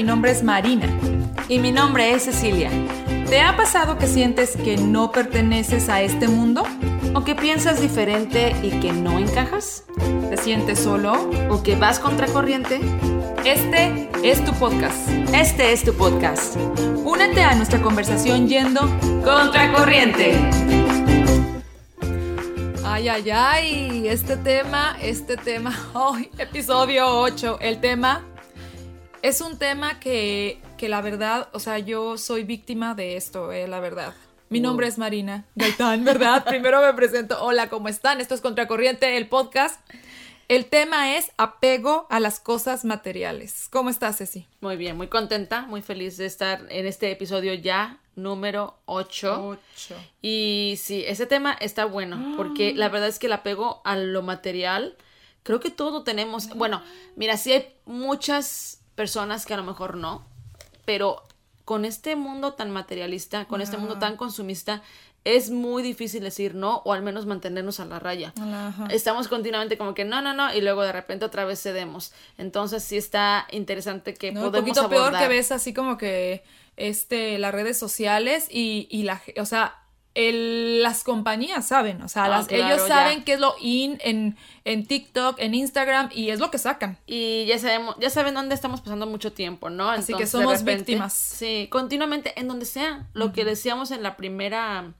mi nombre es Marina. Y mi nombre es Cecilia. ¿Te ha pasado que sientes que no perteneces a este mundo? ¿O que piensas diferente y que no encajas? ¿Te sientes solo? ¿O que vas contracorriente? Este es tu podcast. Este es tu podcast. Únete a nuestra conversación yendo contracorriente. Ay, ay, ay, este tema, este tema, hoy, episodio 8, el tema es un tema que, que, la verdad, o sea, yo soy víctima de esto, eh, la verdad. Mi nombre es Marina Gaitán, ¿verdad? Primero me presento. Hola, ¿cómo están? Esto es Contracorriente, el podcast. El tema es apego a las cosas materiales. ¿Cómo estás, Ceci? Muy bien, muy contenta, muy feliz de estar en este episodio ya número 8. Y sí, ese tema está bueno, porque la verdad es que el apego a lo material, creo que todo tenemos, bueno, mira, sí hay muchas personas que a lo mejor no, pero con este mundo tan materialista, con este mundo tan consumista, es muy difícil decir no o al menos mantenernos a la raya. Estamos continuamente como que no, no, no y luego de repente otra vez cedemos. Entonces sí está interesante que podemos Un poquito peor que ves así como que este las redes sociales y, y la, o sea, el, las compañías saben, o sea, ah, ellos saben qué es lo in en, en TikTok, en Instagram y es lo que sacan. Y ya sabemos, ya saben dónde estamos pasando mucho tiempo, ¿no? Así que somos víctimas. Sí, continuamente, en donde sea. Lo que decíamos en la primera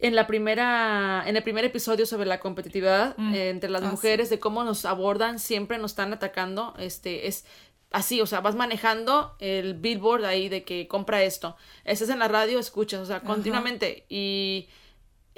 en la primera, en el primer episodio sobre la competitividad mm. eh, entre las ah, mujeres, de cómo nos abordan, siempre nos están atacando, este, es así, o sea, vas manejando el billboard ahí de que compra esto, estás en la radio, escuchas, o sea, continuamente, y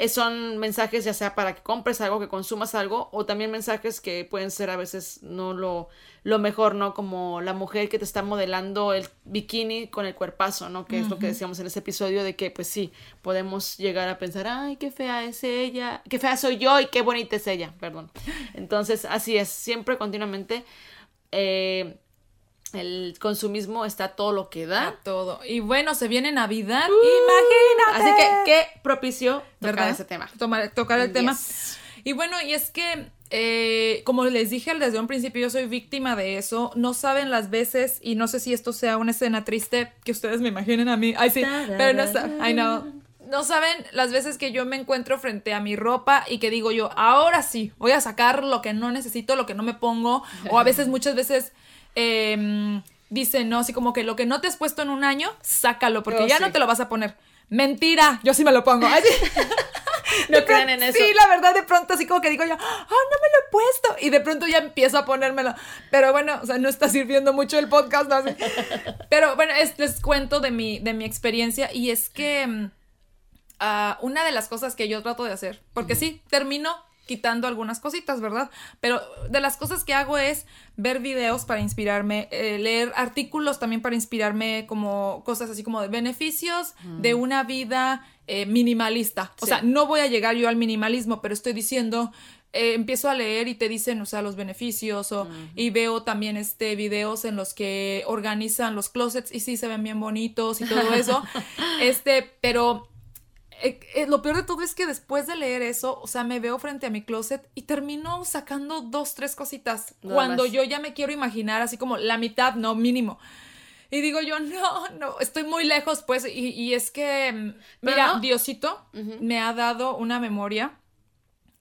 son mensajes ya sea para que compres algo, que consumas algo, o también mensajes que pueden ser a veces no lo, lo mejor, ¿no? Como la mujer que te está modelando el bikini con el cuerpazo, ¿no? Que es lo que decíamos en ese episodio de que, pues sí, podemos llegar a pensar, ay, qué fea es ella, qué fea soy yo y qué bonita es ella, perdón. Entonces, así es, siempre continuamente. Eh, el consumismo está todo lo que da. todo. Y bueno, se viene Navidad. Uh, imagínate. Así que, ¿qué propició tocar ese tema? tocar el tema. Y bueno, y es que, eh, como les dije desde un principio, yo soy víctima de eso. No saben las veces, y no sé si esto sea una escena triste que ustedes me imaginen a mí. Ay, sí, pero no está. Ay, no. No saben las veces que yo me encuentro frente a mi ropa y que digo yo, ahora sí, voy a sacar lo que no necesito, lo que no me pongo. O a veces, muchas veces eh, dicen, ¿no? Así como que lo que no te has puesto en un año, sácalo, porque ya no te lo vas a poner. Mentira, yo sí me lo pongo. no creen en eso. Sí, la verdad, de pronto así como que digo yo, oh, no me lo he puesto. Y de pronto ya empiezo a ponérmelo. Pero bueno, o sea, no está sirviendo mucho el podcast, ¿no? Pero bueno, les cuento de mi, de mi experiencia y es que mm, ah, una de las cosas que yo trato de hacer, porque sí, termino quitando algunas cositas, ¿verdad? Pero de las cosas que hago es ver videos para inspirarme, eh, leer artículos también para inspirarme como cosas así como de beneficios de una vida eh, minimalista. O sea, no voy a llegar yo al minimalismo, pero estoy diciendo... Eh, empiezo a leer y te dicen, o sea, los beneficios o, y veo también este videos en los que organizan los closets y sí se ven bien bonitos y todo eso. este, pero eh, eh, lo peor de todo es que después de leer eso, o sea, me veo frente a mi closet y termino sacando dos, tres cositas. cuando yo ya me quiero imaginar así como la mitad, no, mínimo. Y digo yo, no, no, estoy muy lejos, pues. Y, es que, mm, mira, Diosito me ha dado una memoria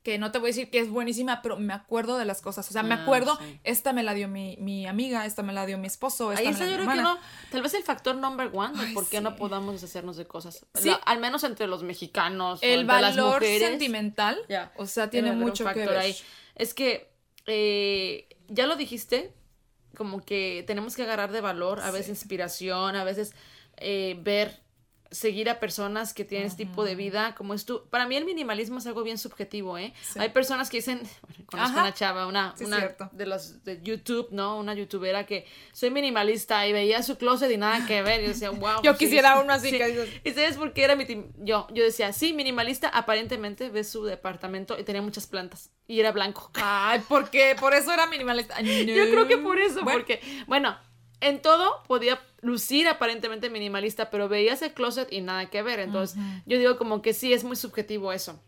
que no te voy a decir que es buenísima, pero me acuerdo de las cosas. O sea, me ah, acuerdo, esta me la dio mi, mi, amiga, esta me la dio mi esposo. Esta Ahí está, yo creo que no. Tal vez el factor number one de por qué no podamos deshacernos de cosas. ¿Sí? al menos entre los mexicanos. El valor sentimental. O sea, tiene mucho que ver. Ahí. Es que eh, ya lo dijiste, como que tenemos que agarrar de valor, a veces inspiración, a veces eh, ver seguir a personas que tienen este tipo de vida como es tú. Para mí el minimalismo es algo bien subjetivo, ¿eh? Hay personas que dicen, bueno, conozco una chava, una, una de los de YouTube, ¿no? Una youtubera que soy minimalista y veía su closet y nada que ver y decía, wow. yo quisiera uno así. ¿Y sabes por qué era mi yo? Yo decía, sí, minimalista, aparentemente ves su departamento y tenía muchas plantas y era blanco. Ay, ¿por qué? Por eso era minimalista. Yo creo que por eso, porque, bueno, en todo podía lucir aparentemente minimalista, pero veías el closet y nada que ver. Entonces, yo digo como que sí, es muy subjetivo eso.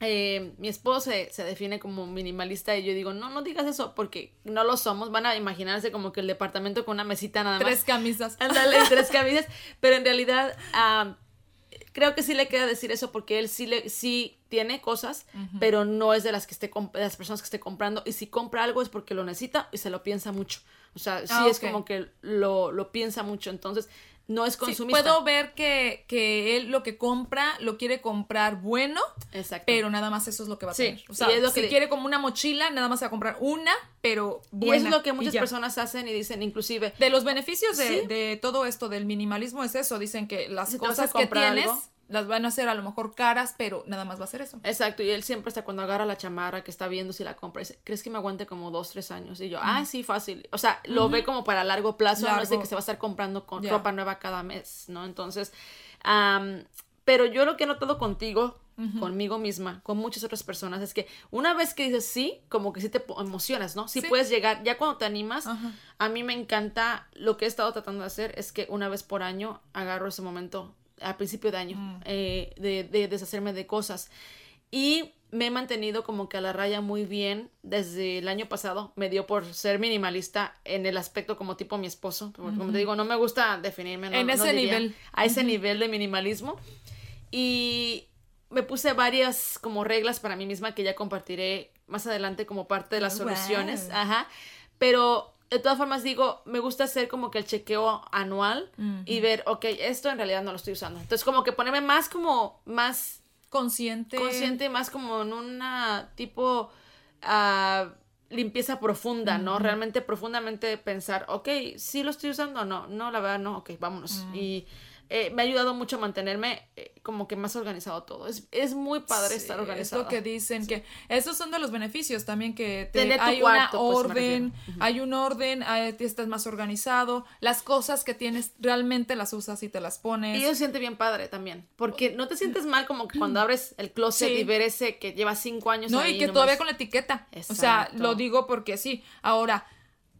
eh, mi esposo se, se, define como minimalista y yo digo, no, no digas eso porque no lo somos. Van a imaginarse como que el departamento con una mesita nada más. Tres camisas. Ándale, tres camisas. Pero en realidad creo que sí le queda decir eso porque él sí, le, sí tiene cosas, pero no es de las, que esté de las personas que esté comprando. Y si compra algo es porque lo necesita y se lo piensa mucho. O sea, sí ah, es como que lo, lo piensa mucho. Entonces, no es consumista. puedo ver que, que, él lo que compra lo quiere comprar bueno, Exacto. pero nada más eso es lo que va a tener. O sea, si quiere como una mochila, nada más va a comprar una, pero buena. Y es lo que muchas personas hacen y dicen, inclusive. De los beneficios de, de, todo esto del minimalismo es eso, dicen que las cosas que tienes las van a hacer a lo mejor caras, pero nada más va a ser eso. Exacto, y él siempre hasta cuando agarra la chamarra que está viendo si la compra, dice, ¿crees que me aguante como dos, tres años? Y yo, ah, sí, fácil. O sea, lo ve como para largo plazo, no es de que se va a estar comprando con ropa nueva cada mes, ¿no? Entonces, pero yo lo que he notado contigo, conmigo misma, con muchas otras personas, es que una vez que dices sí, como que sí te emocionas, ¿no? Sí, puedes llegar, ya cuando te animas, a mí me encanta, lo que he estado tratando de hacer es que una vez por año agarro ese momento al principio de año, mm. eh, de, deshacerme de cosas. Y me he mantenido como que a la raya muy bien desde el año pasado. Me dio por ser minimalista en el aspecto como tipo mi esposo. como te digo, no me gusta definirme. en ese nivel. A ese nivel de minimalismo. Y me puse varias como reglas para mí misma que ya compartiré más adelante como parte de las oh, soluciones. Ajá. Pero de todas formas digo, me gusta hacer como que el chequeo anual y ver, ok, esto en realidad no lo estoy usando. Entonces como que ponerme más como, más consciente. Consciente, más como en una tipo uh, limpieza profunda, ¿no? Realmente profundamente pensar, ok, sí lo estoy usando o no. No, la verdad no, ok, vámonos. Y eh, me ha ayudado mucho a mantenerme eh, como que más organizado todo. Es, es muy padre estar organizado. Es lo que dicen, que esos son de los beneficios también, que te, hay una pues, orden, hay un orden, estás más organizado, las cosas que tienes realmente las usas y te las pones. Y eso se siente bien padre también, porque no te sientes mal como que cuando abres el closet y ver ese que lleva cinco años. No, y que todavía con la etiqueta. O sea, lo digo porque sí. Ahora,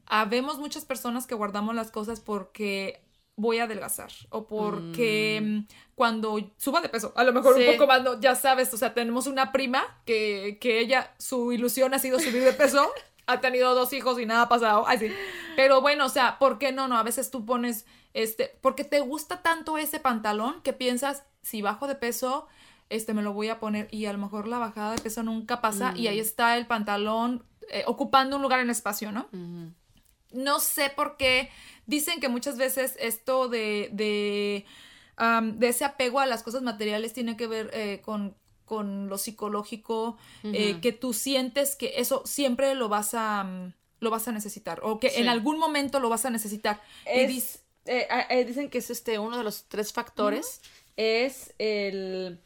habemos muchas personas que guardamos las cosas porque voy a adelgazar o porque mm. Mm, cuando suba de peso, a lo mejor un poco más, no, ya sabes, o sea, tenemos una prima que, que ella, su ilusión ha sido subir de peso, ha tenido dos hijos y nada ha pasado, así. Pero bueno, o sea, ¿por qué no? No, a veces tú pones, este, porque te gusta tanto ese pantalón que piensas, si bajo de peso, este, me lo voy a poner y a lo mejor la bajada de peso nunca pasa y ahí mm. está el pantalón eh, ocupando un lugar en espacio, ¿no? No sé por qué dicen que muchas veces esto de, de, de ese apego a las cosas materiales tiene que ver eh, con, con, lo psicológico, eh, que tú sientes que eso siempre lo vas a, lo vas a necesitar o que en algún momento lo vas a necesitar. Eh, dicen que es este uno de los tres factores, es el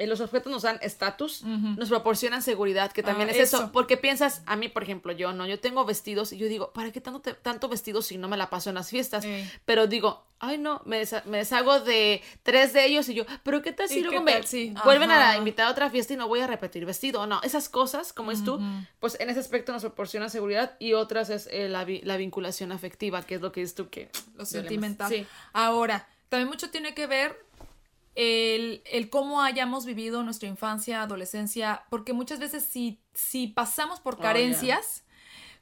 eh, los objetos nos dan estatus, nos proporcionan seguridad, que también ah, es eso. Porque piensas, a mí, por ejemplo, yo no, yo tengo vestidos y yo digo, ¿para qué tanto, tanto vestido si no me la paso en las fiestas? Pero digo, ay no, me, deshago de tres de ellos y yo, pero ¿qué tal si luego me vuelven a invitar a otra fiesta y no voy a repetir vestido? No, esas cosas, como es tú, pues en ese aspecto nos proporciona seguridad y otras es eh, la, la, vinculación afectiva, que es lo que es tú que... Lo sentimental. Ahora, también mucho tiene que ver el, el, cómo hayamos vivido nuestra infancia, adolescencia, porque muchas veces si, si pasamos por oh, carencias,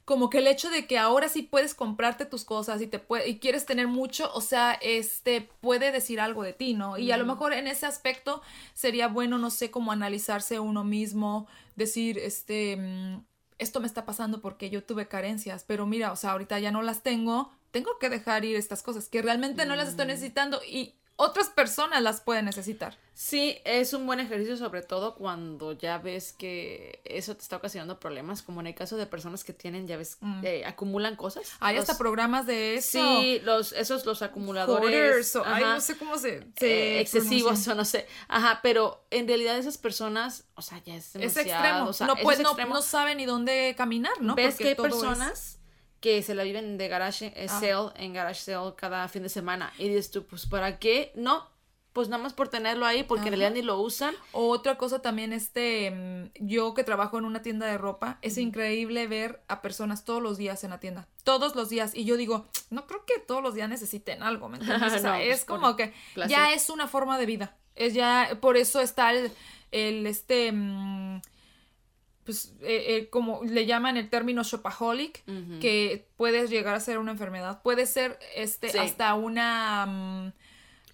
como que el hecho de que ahora sí puedes comprarte tus cosas y te puede, y quieres tener mucho, o sea, este puede decir algo de ti, ¿no? Y a lo mejor en ese aspecto sería bueno, no sé, como analizarse uno mismo, decir, este, mm, esto me está pasando porque yo tuve carencias, pero mira, o sea, ahorita ya no las tengo, tengo que dejar ir estas cosas que realmente no las estoy mm. necesitando y otras personas las pueden necesitar. Sí, es un buen ejercicio sobre todo cuando ya ves que eso te está ocasionando problemas, como en el caso de personas que tienen, ya ves, mm. eh, acumulan cosas. Hay hasta programas de eso. Sí, los, esos, los acumuladores. ay, no sé cómo se... Eh, excesivos o no sé. Ajá, pero en realidad esas personas, o sea, ya es demasiado. Es extremo. O sea, no, pues, no, no saben ni dónde caminar, ¿no? Ves que hay personas que se la viven de garage eh, ah. sale en garage sale cada fin de semana. Y dices tú, pues ¿para qué? No, pues nada más por tenerlo ahí porque en realidad ni lo usan. Otra cosa también, este, mm, yo que trabajo en una tienda de ropa, es increíble ver a personas todos los días en la tienda, todos los días. Y yo digo, no creo que todos los días necesiten algo, ¿me entiendes? es pues, como que ya es una forma de vida. Es ya, por eso está el, el este, mm, pues, eh, eh, como le llaman el término shopaholic, que puedes llegar a ser una enfermedad. Puede ser, este, hasta una, mm,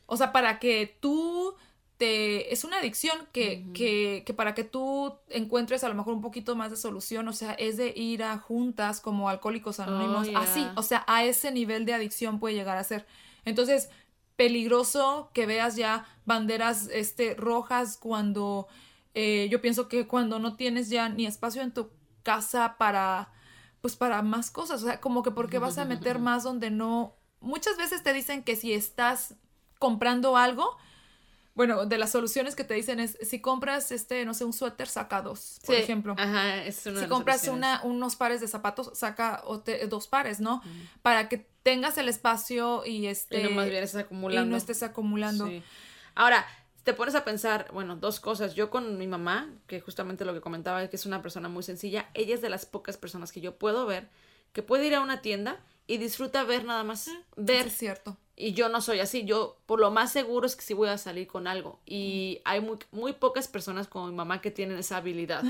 o sea, para que tú te, es una adicción que, que, que, para que tú encuentres a lo mejor un poquito más de solución, o sea, es de ir a juntas como alcohólicos anónimos, oh, así, o sea, a ese nivel de adicción puede llegar a ser. Entonces, peligroso que veas ya banderas este, rojas cuando eh, yo pienso que cuando no tienes ya ni espacio en tu casa para, pues para más cosas, o sea, como que porque vas a meter más donde no, muchas veces te dicen que si estás comprando algo, bueno, de las soluciones que te dicen es, si compras, este, no sé, un suéter, saca dos, por ejemplo. Ajá, es una Si compras una, unos pares de zapatos, saca dos pares, ¿no? Para que tengas el espacio y este... Y no más bien estés acumulando. Y no estés acumulando. Sí. Ahora, te pones a pensar, bueno, dos cosas. Yo con mi mamá, que justamente lo que comentaba, que es una persona muy sencilla, ella es de las pocas personas que yo puedo ver que puede ir a una tienda y disfruta ver nada más. Ver. Es cierto. Y yo no soy así, yo por lo más seguro es que sí voy a salir con algo. Y hay muy, muy pocas personas como mi mamá que tienen esa habilidad.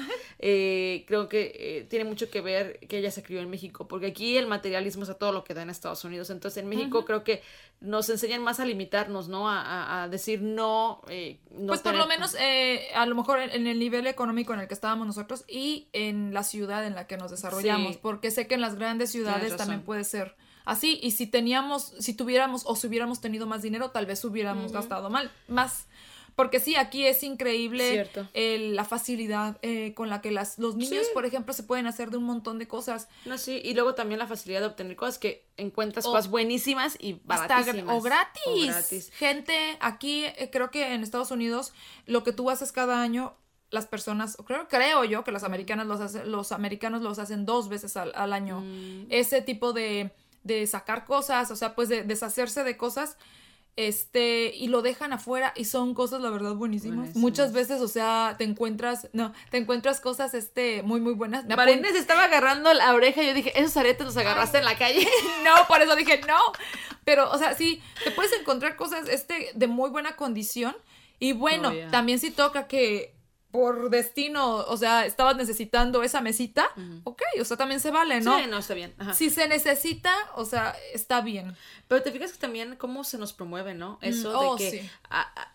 Eh, creo que eh, tiene mucho que ver que ella se crió en México, porque aquí el materialismo es a todo lo que da en Estados Unidos. Entonces en México creo que nos enseñan más a limitarnos, ¿no? A, a, decir no, eh, no. pues por lo menos, a lo mejor en, el nivel económico en el que estábamos nosotros y en la ciudad en la que nos desarrollamos, porque sé que en las grandes ciudades también puede ser así. Y si teníamos, si tuviéramos o si hubiéramos tenido más dinero, tal vez hubiéramos gastado mal, más. Porque sí, aquí es increíble la facilidad eh, con la que las, los niños, por ejemplo, se pueden hacer de un montón de cosas. No, sí, y luego también la facilidad de obtener cosas que encuentras cosas buenísimas y baratísimas. o, gratis. Gente, aquí eh, creo que en Estados Unidos lo que tú haces cada año las personas, creo, creo yo que los americanos los, los americanos los hacen dos veces al, año. Mm. Ese tipo de de sacar cosas, o sea, pues de deshacerse de cosas, este, y lo dejan afuera y son cosas, la verdad, buenísimas. Muchas veces, o sea, te encuentras, no, te encuentras cosas, este, muy, muy buenas. Se estaba agarrando la oreja y yo dije, esos aretes los agarraste en la calle. no, por eso dije, no. Pero, o sea, sí, te puedes encontrar cosas, este, de muy buena condición. Y bueno, oh, también sí toca que por destino, o sea, estabas necesitando esa mesita, ok, o sea, también se vale, ¿no? Sí, no, está bien. Si se necesita, o sea, está bien. Pero te fijas que también cómo se nos promueve, ¿no? Mm, Eso de oh, que...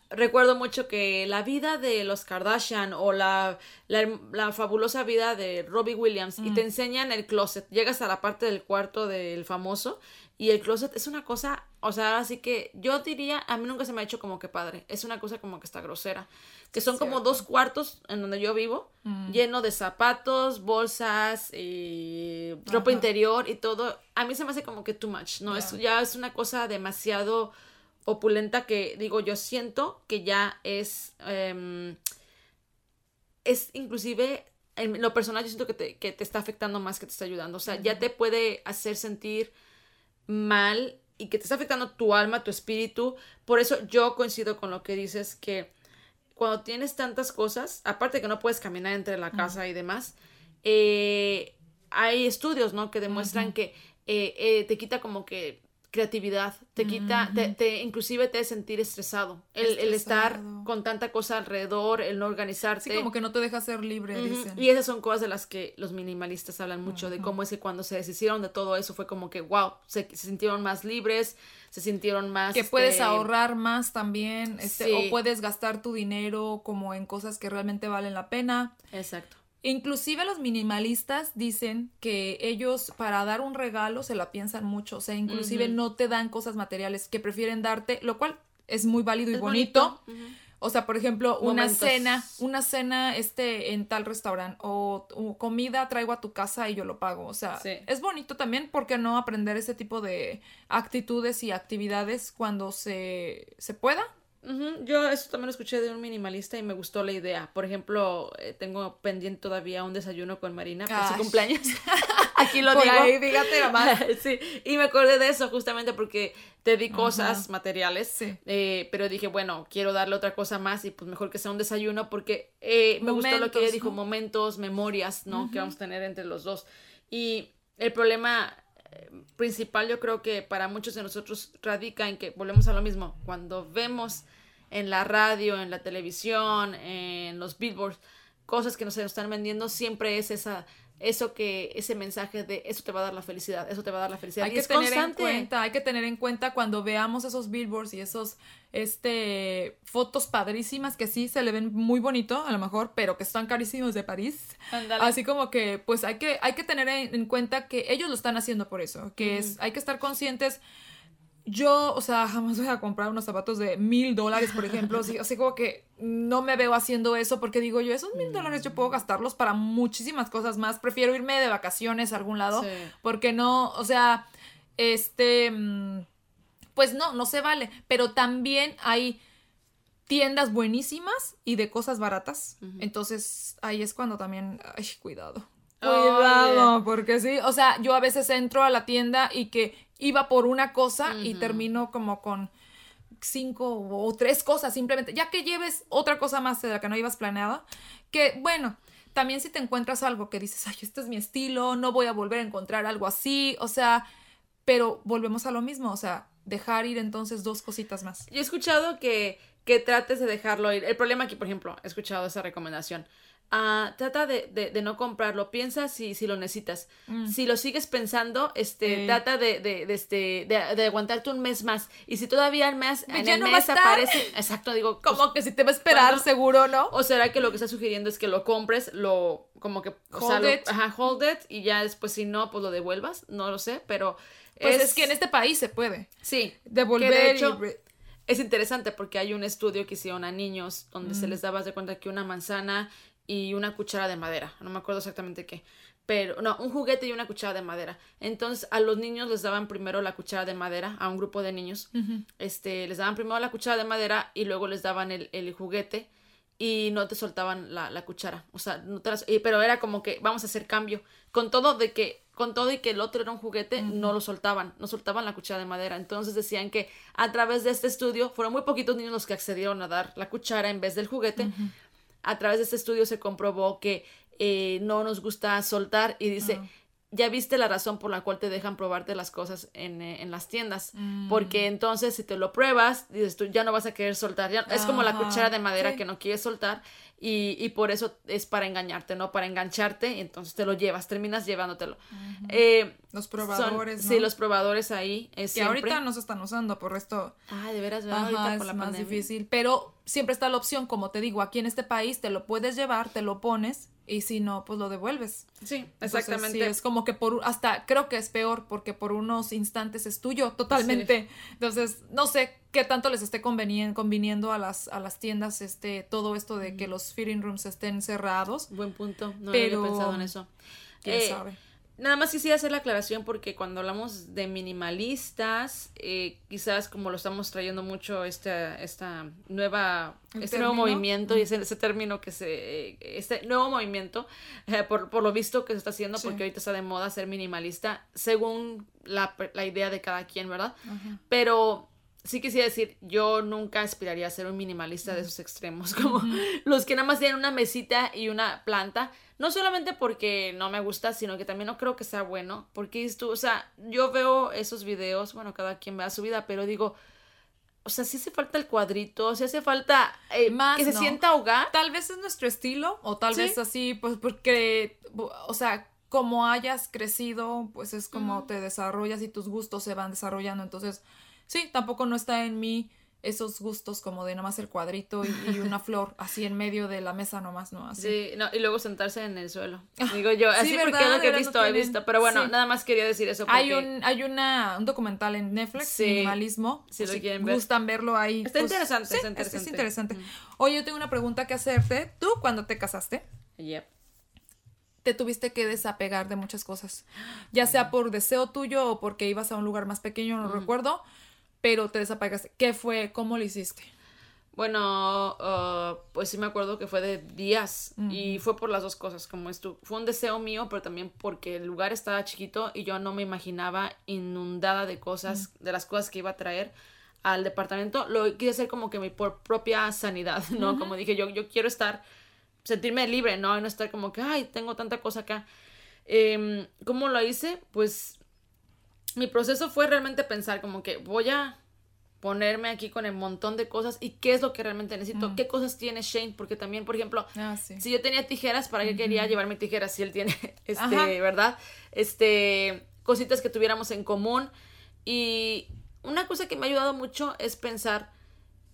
recuerdo mucho que la vida de los Kardashian o la, la, fabulosa vida de Robbie Williams y te mm. enseñan el closet. Llegas a la parte del cuarto del famoso y el closet es una cosa, o sea, así que yo diría, a mí nunca se me ha hecho como que padre, es una cosa como que está grosera que son como dos cuartos en donde yo vivo, mm. lleno de zapatos, bolsas, y ropa interior y todo. A mí se me hace como que too much, ¿no? Es, ya es una cosa demasiado opulenta que digo, yo siento que ya es, em, es inclusive, en lo personal yo siento que te, que te está afectando más que te está ayudando. O sea, ya te puede hacer sentir mal y que te está afectando tu alma, tu espíritu. Por eso yo coincido con lo que dices que cuando tienes tantas cosas, aparte que no puedes caminar entre la casa y demás, eh, hay estudios, ¿no? Que demuestran que eh, eh, te quita como que creatividad, te quita, te, inclusive te hace sentir estresado. El, el, estar con tanta cosa alrededor, el no organizarte. Sí, como que no te deja ser libre, dicen. Y esas son cosas de las que los minimalistas hablan mucho, de cómo es que cuando se deshicieron de todo eso fue como que, wow, se, sintieron más libres, se sintieron más... Que puedes este, ahorrar más también, este, o puedes gastar tu dinero como en cosas que realmente valen la pena. Exacto. Inclusive los minimalistas dicen que ellos para dar un regalo se la piensan mucho, o sea, inclusive no te dan cosas materiales que prefieren darte, lo cual es muy válido y bonito. O sea, por ejemplo, una cena, una cena este en tal restaurante o, comida traigo a tu casa y yo lo pago. O sea, es bonito también porque no aprender ese tipo de actitudes y actividades cuando se, se pueda. Yo eso también lo escuché de un minimalista y me gustó la idea. Por ejemplo, eh, tengo pendiente todavía un desayuno con Marina por su cumpleaños. Aquí lo digo. Ahí, fíjate nomás. sí, y me acordé de eso justamente porque te di cosas materiales, eh, pero dije, bueno, quiero darle otra cosa más y pues mejor que sea un desayuno porque eh, me gustó lo que ella dijo, momentos, memorias, ¿no? Que vamos a tener entre los dos. Y el problema principal yo creo que para muchos de nosotros radica en que volvemos a lo mismo, cuando vemos en la radio, en la televisión, en los billboards, cosas que nos están vendiendo, siempre es esa eso que ese mensaje de eso te va a dar la felicidad, eso te va a dar la felicidad. Hay que tener en cuenta, hay que tener en cuenta cuando veamos esos billboards y esos este fotos padrísimas que sí se le ven muy bonito a lo mejor, pero que están carísimos de París. Así como que pues hay que hay que tener en, cuenta que ellos lo están haciendo por eso, que es hay que estar conscientes yo, o sea, jamás voy a comprar unos zapatos de mil dólares, por ejemplo. así, así como que no me veo haciendo eso porque digo yo, esos mil dólares yo puedo gastarlos para muchísimas cosas más. Prefiero irme de vacaciones a algún lado porque no, o sea, este, mm, pues no, no se vale. Pero también hay tiendas buenísimas y de cosas baratas. Entonces ahí es cuando también, ay, cuidado. Cuidado, porque sí, o sea, yo a veces entro a la tienda y que iba por una cosa y termino como con cinco o tres cosas simplemente, ya que lleves otra cosa más de la que no ibas planeada, que bueno, también si te encuentras algo que dices, ay, este es mi estilo, no voy a volver a encontrar algo así, o sea, pero volvemos a lo mismo, o sea, dejar ir entonces dos cositas más. Yo he escuchado que, que trates de dejarlo ir. El problema aquí, por ejemplo, he escuchado esa recomendación Ah, trata de, de, no comprarlo, piensa si, si lo necesitas. Mm. Si lo sigues pensando, este, trata de, de, este, de, aguantarte un mes más. Y si todavía el mes, en el mes aparece, exacto, digo, como pues, que si te va a esperar, seguro, ¿no? O será que lo que está sugiriendo es que lo compres, lo, como que, hold it. ajá, hold it, y ya después si no, pues lo devuelvas, no lo sé, pero... Pues es, que en este país se puede. Sí. Devolver de hecho, Es interesante porque hay un estudio que hicieron a niños donde se mm. les daba de cuenta que una manzana y una cuchara de madera, no me acuerdo exactamente qué, pero no, un juguete y una cuchara de madera. Entonces a los niños les daban primero la cuchara de madera, a un grupo de niños, este, les daban primero la cuchara de madera y luego les daban el, el juguete y no te soltaban la, la cuchara, o sea, no te pero era como que vamos a hacer cambio, con todo de que con todo y que el otro era un juguete, no lo soltaban, no soltaban la cuchara de madera. Entonces decían que a través de este estudio fueron muy poquitos niños los que accedieron a dar la cuchara en vez del juguete, a través de este estudio se comprobó que eh, no nos gusta soltar y dice, ya viste la razón por la cual te dejan probarte las cosas en, eh, las tiendas. Mm. Porque entonces si te lo pruebas, dices tú, ya no vas a querer soltar. es como la cuchara de madera que no quieres soltar y, por eso es para engañarte, ¿no? Para engancharte y entonces te lo llevas, terminas llevándotelo. Eh, los probadores, Sí, los probadores ahí. Es que ahorita no se están usando, por esto... Ah, de veras, ahorita por la más difícil. Pero siempre está la opción, como te digo, aquí en este país te lo puedes llevar, te lo pones y si no, pues lo devuelves. Sí, exactamente. es como que por hasta creo que es peor porque por unos instantes es tuyo totalmente. Entonces, no sé qué tanto les esté conveniendo a las a las tiendas este todo esto de que los fitting rooms estén cerrados. Buen punto, no había pensado en eso. ¿Quién eh, sabe? Nada más quisiera hacer la aclaración porque cuando hablamos de minimalistas, eh, quizás como lo estamos trayendo mucho esta, esta nueva, este nuevo movimiento y ese, ese, término que se, este nuevo movimiento, eh, por, por, lo visto que se está haciendo, porque ahorita está de moda ser minimalista, según la, la idea de cada quien, ¿verdad? Pero sí quisiera decir, yo nunca aspiraría a ser un minimalista de esos extremos, como los que nada más tienen una mesita y una planta no solamente porque no me gusta, sino que también no creo que sea bueno. Porque tú, o sea, yo veo esos videos, bueno, cada quien vea su vida, pero digo, o sea, si hace falta el cuadrito, si hace falta eh, Más, que se sienta hogar. Tal vez es nuestro estilo, o tal vez así, pues porque, o sea, como hayas crecido, pues es como te desarrollas y tus gustos se van desarrollando. Entonces, sí, tampoco no está en mí esos gustos como de nomás el cuadrito y, una flor así en medio de la mesa nomás, ¿no? Así. Sí, no, y luego sentarse en el suelo. Digo yo, así porque es lo que he visto, he visto. Pero bueno, nada más quería decir eso. Porque... Hay un, hay una, un documental en Netflix, minimalismo. Si lo quieren ver. gustan verlo ahí. Está pues, interesante, está interesante. Es, interesante. Oye, yo tengo una pregunta que hacerte. ¿Tú cuando te casaste? Yep te tuviste que desapegar de muchas cosas, ya sea por deseo tuyo o porque ibas a un lugar más pequeño, no recuerdo, pero te desapegaste. ¿Qué fue? ¿Cómo lo hiciste? Bueno, uh, pues sí me acuerdo que fue de días y fue por las dos cosas, como esto, fue un deseo mío, pero también porque el lugar estaba chiquito y yo no me imaginaba inundada de cosas, de las cosas que iba a traer al departamento. Lo quise hacer como que mi por propia sanidad, ¿no? Como dije, yo, yo quiero estar, sentirme libre, ¿no? Y no estar como que, ay, tengo tanta cosa acá. Eh, ¿Cómo lo hice? Pues mi proceso fue realmente pensar como que voy a ponerme aquí con el montón de cosas y qué es lo que realmente necesito, qué cosas tiene Shane, porque también, por ejemplo, Ah, sí. si yo tenía tijeras, ¿para qué quería llevarme tijeras si él tiene, este, verdad? Este, cositas que tuviéramos en común. Y una cosa que me ha ayudado mucho es pensar,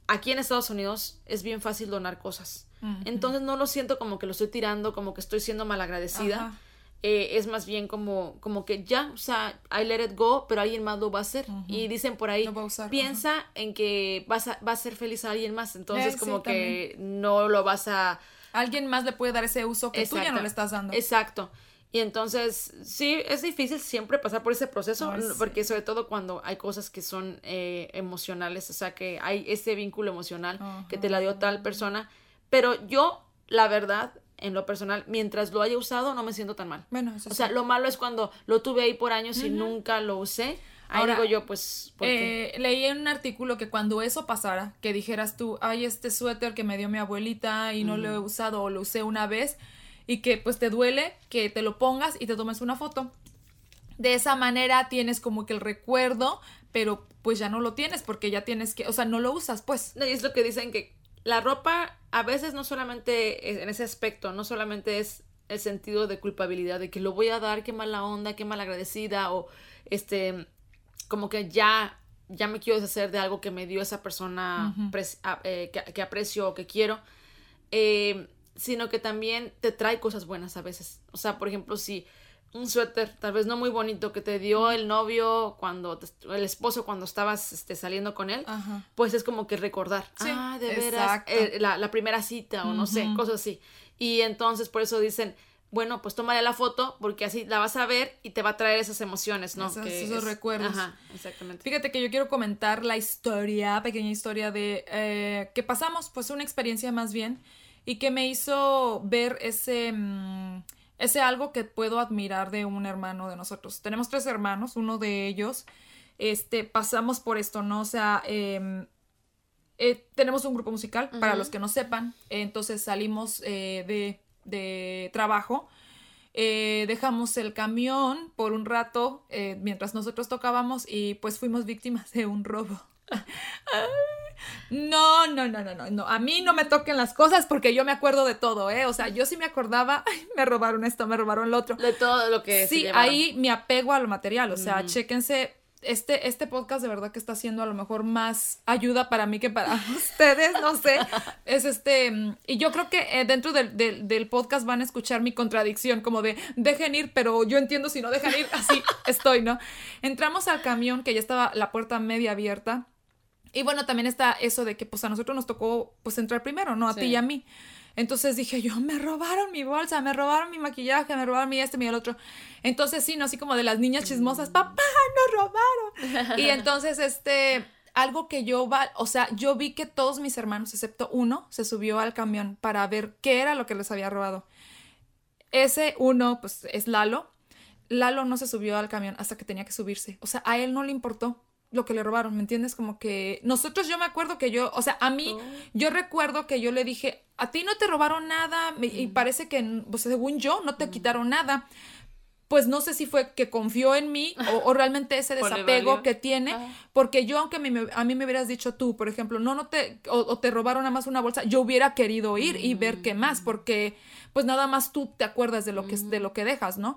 aquí en Estados Unidos es bien fácil donar cosas. Entonces no lo siento como que lo estoy tirando, como que estoy siendo malagradecida. Ajá. Eh, es más bien como, como que ya, o sea, I let it go, pero alguien más lo va a hacer. Y dicen por ahí, piensa en que vas a, va a ser feliz a alguien más. Entonces Eh, sí, como que no lo vas a... Alguien más le puede dar ese uso que tú ya no Exacto. le estás dando. Exacto. Y entonces, sí, es difícil siempre pasar por ese proceso, sí. porque sobre todo cuando hay cosas que son eh, emocionales, o sea, que hay ese vínculo emocional que te la dio tal persona. Pero yo, la verdad, en lo personal, mientras lo haya usado, no me siento tan mal. Bueno, eso O sí. sea, lo malo es cuando lo tuve ahí por años y nunca lo usé. Ahí Ahora, digo yo, pues, ¿por qué? Eh, leí en un artículo que cuando eso pasara, que dijeras tú, ay, este suéter que me dio mi abuelita y no lo he usado o lo usé una vez, y que pues te duele que te lo pongas y te tomes una foto. De esa manera tienes como que el recuerdo, pero pues ya no lo tienes porque ya tienes que, o sea, no lo usas, pues. No, y es lo que dicen que la ropa a veces no solamente es- en ese aspecto, no solamente es el sentido de culpabilidad, de que lo voy a dar, qué mala onda, qué mal agradecida, o este, como que ya, ya me quiero deshacer de algo que me dio esa persona a- eh, que, que aprecio o que quiero, eh, sino que también te trae cosas buenas a veces. O sea, por ejemplo, si un suéter, tal vez no muy bonito, que te dio el novio cuando, te- el esposo cuando estabas este, saliendo con él, Ajá. pues es como que recordar, Sí, ah, de veras, eh, la, la primera cita o no sé, cosas así. Y entonces por eso dicen, bueno, pues tómale la foto porque así la vas a ver y te va a traer esas emociones, ¿no? Esos- Que esos recuerdos. Ajá, exactamente. Fíjate que yo quiero comentar la historia, pequeña historia de eh, que pasamos, pues una experiencia más bien, y que me hizo ver ese, mm, ese algo que puedo admirar de un hermano de nosotros. Tenemos tres hermanos, uno de ellos, este, pasamos por esto, ¿no? O sea, em, eh, tenemos un grupo musical, para los que no sepan, entonces salimos eh, de, de trabajo. eh, dejamos el camión por un rato eh, mientras nosotros tocábamos y pues fuimos víctimas de un robo. No, no, no, no, no, no. A mí no me toquen las cosas porque yo me acuerdo de todo, ¿eh? O sea, yo sí me acordaba, ay, me robaron esto, me robaron lo otro. De todo lo que Sí, ahí me apego al material, o sea, Ujú. chéquense. Este, este podcast de verdad que está haciendo a lo mejor más ayuda para mí que para ustedes, no sé. Es este, mm, y yo creo que eh, dentro del, del, del podcast van a escuchar mi contradicción, como de dejen ir, pero yo entiendo si no dejan ir, así estoy, ¿no? Entramos al camión que ya estaba la puerta media abierta. Y bueno, también está eso de que pues a nosotros nos tocó pues entrar primero, ¿no? A Sí. ti y a mí. Entonces dije yo, me robaron mi bolsa, me robaron mi maquillaje, me robaron mi este, mi el otro. Entonces sí, no así como de las niñas chismosas, papá, nos robaron. Y entonces este, algo que yo, va, o sea, yo vi que todos mis hermanos, excepto uno, se subió al camión para ver qué era lo que les había robado. Ese uno, pues es Lalo. Lalo no se subió al camión hasta que tenía que subirse. O sea, a él no le importó lo que le robaron, ¿me entiendes? Como que nosotros, yo me acuerdo que yo, o sea, a mí, Oh. yo recuerdo que yo le dije, a ti no te robaron nada, me- y parece que, pues, según yo, no te quitaron nada. Pues no sé si fue que confió en mí o, o realmente ese desapego que tiene, Ah. porque yo, aunque me- a mí me hubieras dicho tú, por ejemplo, no, no te, o, o te robaron nada más una bolsa, yo hubiera querido ir y ver qué más, porque pues nada más tú te acuerdas de lo que, de lo que dejas, ¿no?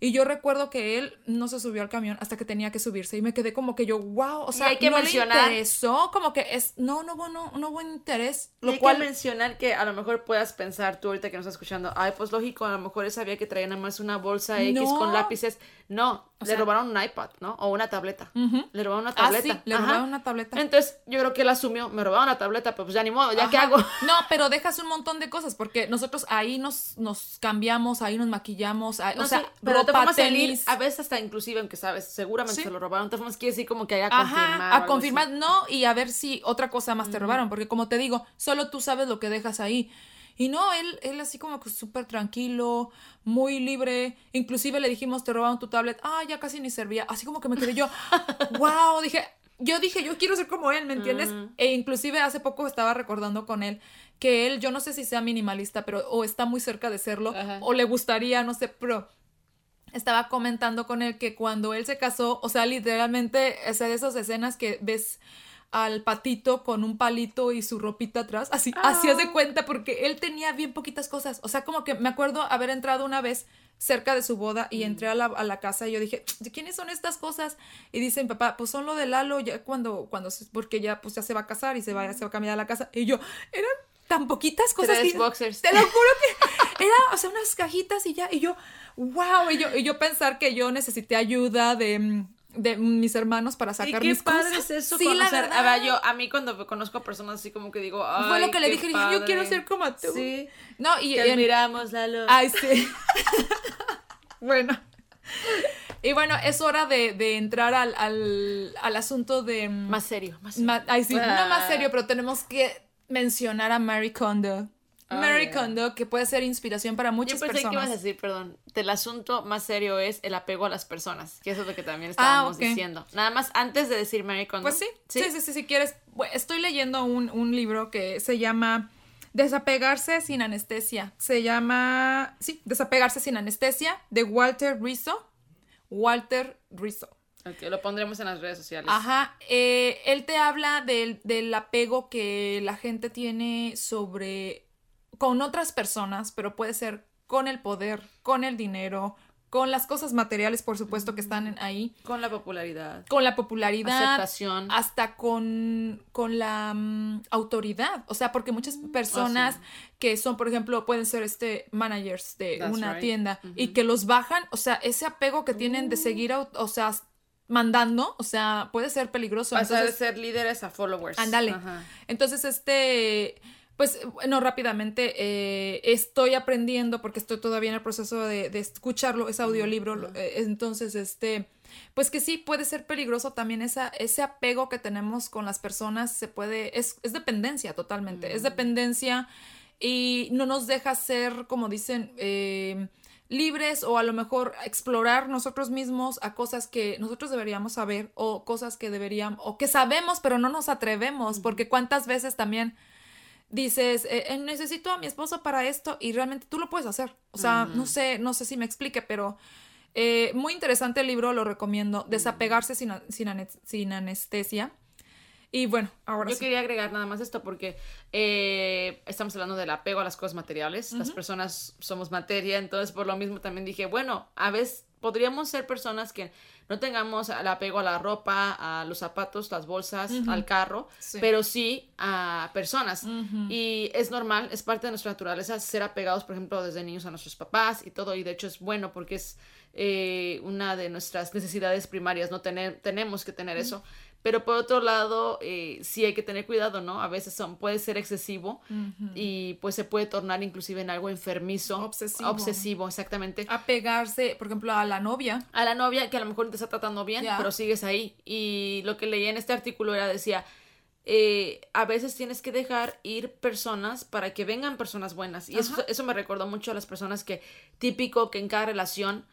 Y yo recuerdo que él no se subió al camión hasta que tenía que subirse y me quedé como que yo, wow, o sea, hay que no mencionar- le interesó, como que es, no, no hubo, no, no hubo interés, Y lo hay cual, que mencionar que a lo mejor puedas pensar tú ahorita que nos estás escuchando, ay, pues lógico, a lo mejor él sabía que traía nada más una bolsa X No. con lápices. No, O le sea- robaron un iPad, ¿no? O una tableta. Le robaron una ah, tableta. sí, le Ajá. robaron una tableta. Entonces, yo creo que él asumió, me robaron la tableta, pero pues ya ni modo, ¿ya qué Ajá. hago? No, pero dejas un montón de cosas porque nosotros ahí nos, nos cambiamos, ahí nos maquillamos, ahí- No o sea, pero ropa, salir, tenis. a veces hasta inclusive, aunque sabes, seguramente Sí. se lo robaron, de formas quiere decir como que haya algo a confirmar, no, y a ver si otra cosa más te robaron, porque como te digo, solo tú sabes lo que dejas ahí. Y no, él, él así como que súper tranquilo, muy libre. Inclusive le dijimos, te robaron tu tablet. Ah, ya casi ni servía. Así como que me quedé yo, wow, dije, yo dije, yo quiero ser como él, ¿me entiendes? Mm. E inclusive hace poco estaba recordando con él que él, yo no sé si sea minimalista, pero o está muy cerca de serlo, o le gustaría, no sé, pero estaba comentando con él que cuando él se casó, o sea, literalmente, o sea, de esas escenas que ves al patito con un palito y su ropita atrás, así, así de Ah. cuenta, porque él tenía bien poquitas cosas, o sea, como que me acuerdo haber entrado una vez cerca de su boda y entré a la, a la casa y yo dije, ¿de quiénes son estas cosas? Y dice mi papá, pues son lo de Lalo, ya cuando, cuando, porque ya, pues ya se va a casar y se va, se va a cambiar a la casa, y yo, eran tan poquitas cosas Tres que- boxers. te lo juro que era, o sea, unas cajitas y ya, y yo, wow, y yo, y yo pensar que yo necesité ayuda de, mm, de mis hermanos para Y sacar qué mis padre cosas. es eso Sí, la verdad. A ver, yo, a mí cuando conozco a personas así como que digo, ay, Fue lo que le dije, dije, yo quiero padre". ser como tú. Sí. No, y, Te admiramos, Lalo. Ay, sí. bueno. Y bueno, es hora de, de entrar al, al, al asunto de... mm, Más serio, más ma- ay, sí, no Ah. más serio, pero tenemos que mencionar a Mary Kondo. Oh, Mary yeah. Kondo, que puede ser inspiración para Yo muchas pensé que ibas a personas. decir, perdón, el asunto más serio es el apego a las personas, que eso es lo que también estábamos ok. diciendo. Nada más antes de decir Mary Kondo. Pues sí, sí, sí, sí, si quieres. Estoy leyendo un, un libro que se llama Desapegarse sin anestesia. Se llama, sí, Desapegarse sin anestesia, de Walter Rizzo. Walter Rizzo. Ok, lo pondremos en las redes sociales. Ajá, eh, él te habla del, del apego que la gente tiene sobre, con otras personas, pero puede ser con el poder, con el dinero, con las cosas materiales, por supuesto, que están ahí, Con la popularidad. con la popularidad, Aceptación. hasta con, con la mm, autoridad. O sea, porque muchas personas Ah, sí. que son, por ejemplo, pueden ser este managers de That's una right. tienda y que los bajan, o sea, ese apego que tienen de seguir, au- o sea, mandando, o sea, puede ser peligroso. Pasar de ser líderes a followers. Ándale. Entonces, este, pues, bueno, rápidamente eh, estoy aprendiendo porque estoy todavía en el proceso de, de escucharlo, ese audiolibro, eh, entonces, este, pues que sí puede ser peligroso también esa, ese apego que tenemos con las personas, se puede, es, es dependencia totalmente, es dependencia y no nos deja ser, como dicen, eh, libres o a lo mejor explorar nosotros mismos a cosas que nosotros deberíamos saber o cosas que deberíamos o que sabemos pero no nos atrevemos porque cuántas veces también dices eh, eh, necesito a mi esposo para esto y realmente tú lo puedes hacer. O sea no sé no sé si me explique pero eh, muy interesante el libro lo recomiendo. Desapegarse sin, sin, ane- sin anestesia. Y bueno ahora Yo sí. quería agregar nada más esto porque eh, estamos hablando del apego a las cosas materiales. Las personas somos materia, entonces por lo mismo también dije, bueno, a veces podríamos ser personas que no tengamos el apego a la ropa, a los zapatos, las bolsas, al carro, Sí. pero sí a personas. Y es normal, es parte de nuestra naturaleza ser apegados, por ejemplo, desde niños a nuestros papás y todo, y de hecho es bueno porque es eh, una de nuestras necesidades primarias, ¿no? Tener, tenemos que tener eso. Pero por otro lado, eh, sí hay que tener cuidado, ¿no? A veces son, puede ser excesivo y pues se puede tornar inclusive en algo enfermizo. Obsesivo. Obsesivo, exactamente. apegarse por ejemplo a la novia A la novia que a lo mejor te está tratando bien, pero sigues ahí. Y lo que leía en este artículo era, decía, eh, a veces tienes que dejar ir personas para que vengan personas buenas. Y eso, eso me recordó mucho a las personas que, típico que en cada relación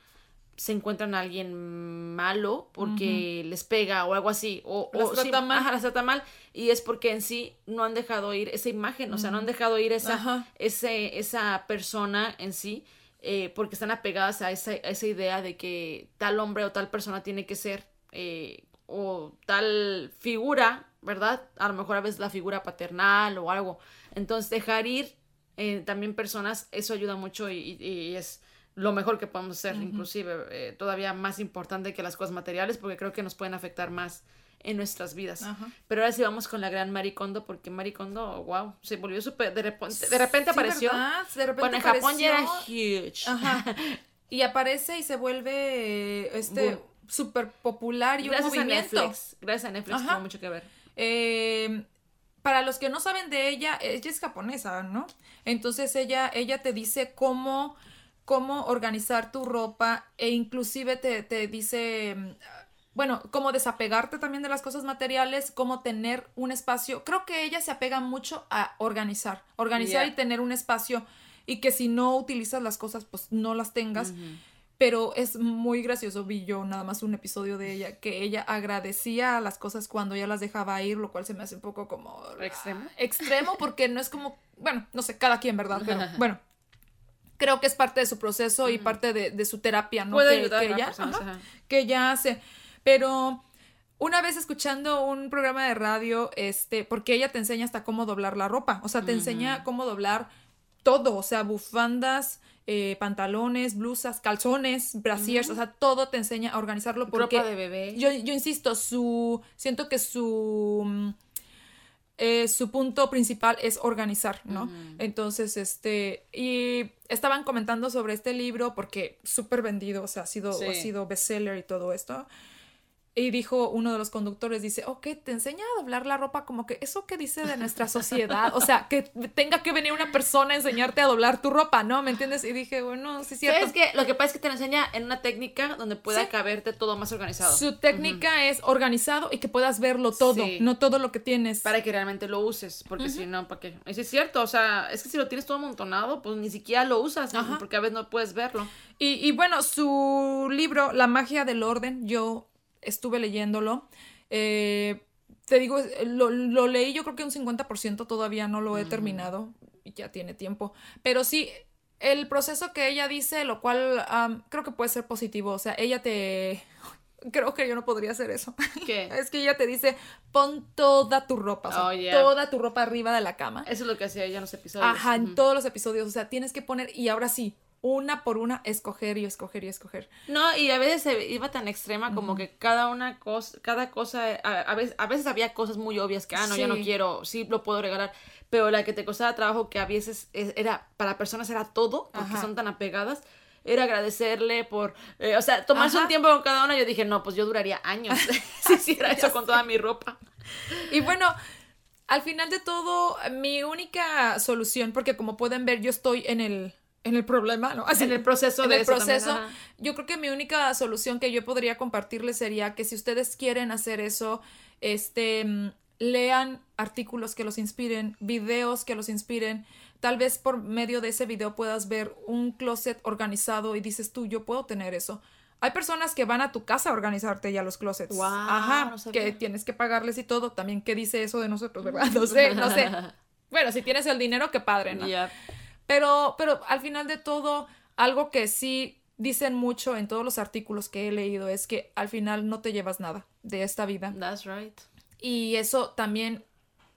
se encuentran a alguien malo porque les pega o algo así. O, Las o trata mal. ajá, las trata mal. Y es porque en sí no han dejado ir esa imagen, o sea, no han dejado ir esa, ese, esa persona en sí. eh, porque están apegadas a esa, a esa idea de que tal hombre o tal persona tiene que ser eh, o tal figura, ¿verdad? A lo mejor a veces la figura paternal o algo. Entonces dejar ir eh, también personas, eso ayuda mucho y, y- y es lo mejor que podemos hacer, inclusive eh, todavía más importante que las cosas materiales porque creo que nos pueden afectar más en nuestras vidas. Pero ahora sí vamos con la gran Maricondo porque Maricondo, wow, se volvió súper, de repente, de repente Sí, apareció. ¿verdad? De repente Bueno, en Japón ya era huge. Ajá. Y aparece y se vuelve este súper popular y Gracias un a movimiento. Netflix. Gracias a Netflix tuvo mucho que ver. Eh, para los que no saben de ella, ella es japonesa, ¿no? Entonces ella, ella te dice cómo, cómo organizar tu ropa e inclusive te, te dice, mm, bueno, cómo desapegarte también de las cosas materiales, cómo tener un espacio. Creo que ella se apega mucho a organizar, organizar y tener un espacio y que si no utilizas las cosas, pues no las tengas. Pero es muy gracioso, vi yo nada más un episodio de ella, que ella agradecía las cosas cuando ya las dejaba ir, lo cual se me hace un poco como... ¿Extremo? Extremo, porque no es como, bueno, no sé, cada quien, ¿verdad? Pero bueno, creo que es parte de su proceso y parte de, de su terapia, ¿no? Puede que, ayudar que a ella, personas, ajá, ajá. que ella hace. Pero una vez escuchando un programa de radio, este, porque ella te enseña hasta cómo doblar la ropa, o sea, te enseña cómo doblar todo, o sea, bufandas, eh, pantalones, blusas, calzones, brasiers, o sea, todo te enseña a organizarlo porque Ropa de bebé. yo, yo insisto, su siento que su mm, eh, su punto principal es organizar, ¿no? Entonces, este, y estaban comentando sobre este libro porque súper vendido, o sea, ha sido, Sí. ha sido bestseller y todo esto. Y dijo uno de los conductores, dice, ok, te enseña a doblar la ropa, como que eso que dice de nuestra sociedad, o sea, que tenga que venir una persona a enseñarte a doblar tu ropa, ¿no? ¿Me entiendes? Y dije, bueno, sí es cierto. ¿Sabes qué? Lo que pasa es que te lo enseña en una técnica donde pueda Sí. caberte todo más organizado. Su técnica es organizado y que puedas verlo todo, Sí. no todo lo que tienes. Para que realmente lo uses, porque si no, ¿para qué? Y sí es cierto, o sea, es que si lo tienes todo amontonado, pues ni siquiera lo usas, Ajá. porque a veces no puedes verlo. Y, y bueno, su libro, La magia del orden, yo estuve leyéndolo. Eh, te digo, lo, lo leí yo creo que un 50%, todavía no lo he terminado, y ya tiene tiempo. Pero sí, el proceso que ella dice, lo cual creo que puede ser positivo, o sea, ella te... Creo que yo no podría hacer eso. ¿Qué? Es que ella te dice, pon toda tu ropa, o sea, Oh, yeah. toda tu ropa arriba de la cama. Eso es lo que hacía ella en los episodios. Ajá, en todos los episodios, o sea, tienes que poner, y ahora sí, una por una, escoger y escoger y escoger. No, y a veces se iba tan extrema como que cada una cosa, cada cosa, a, a veces, a veces había cosas muy obvias que, ah, no, ya no Sí. quiero, sí lo puedo regalar, pero la que te costaba trabajo que a veces es- era, para personas era todo, porque Ajá. son tan apegadas, era agradecerle por, eh, o sea, tomarse Ajá. un tiempo con cada una, yo dije, no, pues yo duraría años si hiciera eso con toda mi ropa. Y bueno, al final de todo, mi única solución, porque como pueden ver, yo estoy en el, en el problema, ¿no? Así, En el proceso en de el eso proceso. yo creo que mi única solución que yo podría compartirles sería que si ustedes quieren hacer eso, este, mm, lean artículos que los inspiren, videos que los inspiren. Tal vez por medio de ese video puedas ver un closet organizado y dices tú, yo puedo tener eso. Hay personas que van a tu casa a organizarte ya los closets. Ajá, no que tienes que pagarles y todo. También, ¿qué dice eso de nosotros, verdad? No sé, no sé. Bueno, si tienes el dinero, qué padre, ¿no? Ya. Pero, pero al final de todo, algo que sí dicen mucho en todos los artículos que he leído es que al final no te llevas nada de esta vida. That's right. Y eso también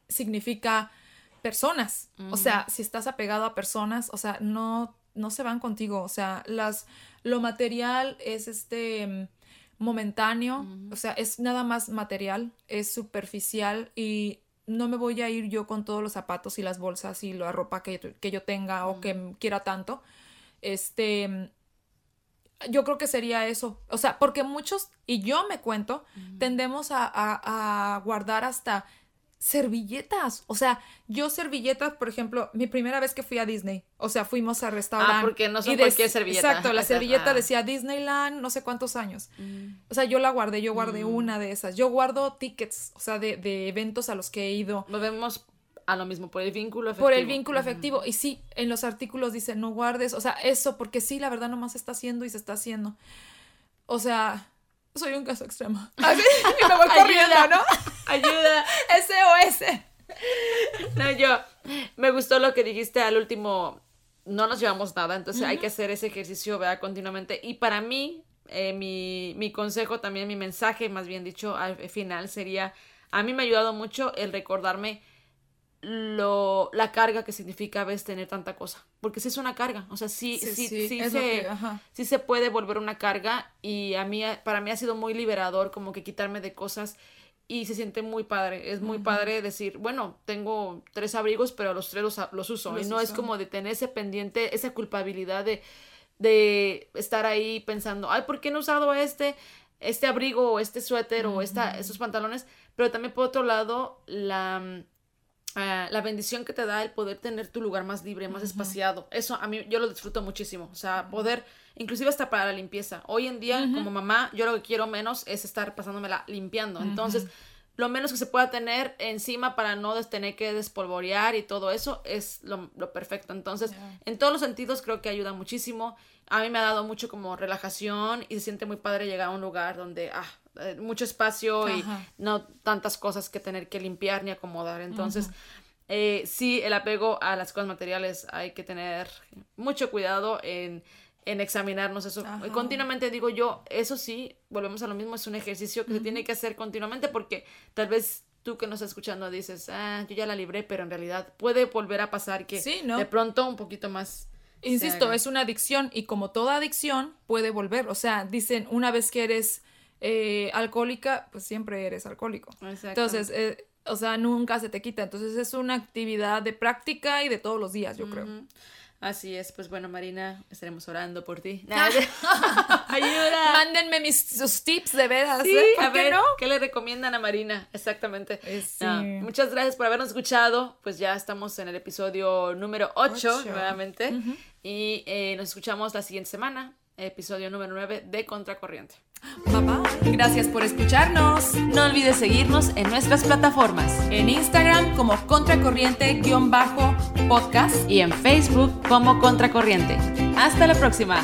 significa personas. O sea, si estás apegado a personas, o sea, no, no se van contigo. O sea, las, lo material es este mm, momentáneo, o sea, es nada más material, es superficial y no me voy a ir yo con todos los zapatos y las bolsas y la ropa que, que yo tenga o que quiera tanto. Este, yo creo que sería eso. O sea, porque muchos, y yo me cuento, tendemos a, a- a guardar hasta servilletas. O sea, yo servilletas, por ejemplo, mi primera vez que fui a Disney, o sea, fuimos a restaurante. Ah, porque no son cualquier servilleta. Exacto, la servilleta Ah. decía Disneyland no sé cuántos años. Mm. O sea, yo la guardé, yo guardé una de esas. Yo guardo tickets, o sea, de, de eventos a los que he ido. Volvemos a lo mismo, por el vínculo afectivo. Por el vínculo afectivo. Y sí, en los artículos dice no guardes. O sea, eso, porque sí, la verdad nomás se está haciendo y se está haciendo. O sea, soy un caso extremo. Así, y me voy corriendo. ¿no? Ayuda. SOS. No, yo. Me gustó lo que dijiste al último. No nos llevamos nada, entonces hay que hacer ese ejercicio, ¿verdad? Continuamente. Y para mí, eh, mi, mi consejo también, mi mensaje, más bien dicho, al final sería: a mí me ha ayudado mucho el recordarme lo, la carga que significa a veces tener tanta cosa. Porque sí es una carga. O sea, sí, sí, sí, se, que- sí se puede volver una carga. Y a mí, para mí ha sido muy liberador como que quitarme de cosas. Y se siente muy padre. Es muy padre decir, bueno, tengo tres abrigos, pero los tres los, los uso. Los y no es como de tener ese pendiente, esa culpabilidad de, de estar ahí pensando, ay, ¿por qué no he usado este, este abrigo o este suéter o esta, estos pantalones? Pero también por otro lado, la, ah, la bendición que te da el poder tener tu lugar más libre, más espaciado. Eso a mí yo lo disfruto muchísimo. O sea, poder, inclusive hasta para la limpieza. Hoy en día, como mamá, yo lo que quiero menos es estar pasándomela limpiando. Entonces, lo menos que se pueda tener encima para no tener que despolvorear y todo eso es lo, lo perfecto. Entonces, en todos los sentidos creo que ayuda muchísimo. A mí me ha dado mucho como relajación y se siente muy padre llegar a un lugar donde, ah, eh, mucho espacio y no tantas cosas que tener que limpiar ni acomodar. Entonces, eh, sí, el apego a las cosas materiales hay que tener mucho cuidado en, en examinarnos eso. Ajá. Continuamente digo yo, eso sí, volvemos a lo mismo, es un ejercicio que se tiene que hacer continuamente porque tal vez tú que nos estás escuchando dices, ah, yo ya la libré, pero en realidad puede volver a pasar que Sí, ¿no? de pronto un poquito más. Insisto, es una adicción y como toda adicción puede volver. O sea, dicen, una vez que eres eh, alcohólica, pues siempre eres alcohólico. Entonces, eh, o sea, nunca se te quita. Entonces es una actividad de práctica y de todos los días, yo creo. Así es, pues bueno, Marina, estaremos orando por ti. Ayuda. Mándenme mis, sus tips de veras. Sí, ¿eh? ¿Por a qué ver, no? ¿qué le recomiendan a Marina? Exactamente. Sí. No, muchas gracias por habernos escuchado. Pues ya estamos en el episodio número 8 Ocho. nuevamente. Ujú. Y eh, nos escuchamos la siguiente semana, episodio número 9 de Contracorriente. Bye bye. Gracias por escucharnos. No olvides seguirnos en nuestras plataformas En Instagram como contracorriente-podcast. y en Facebook como Contracorriente. Hasta la próxima.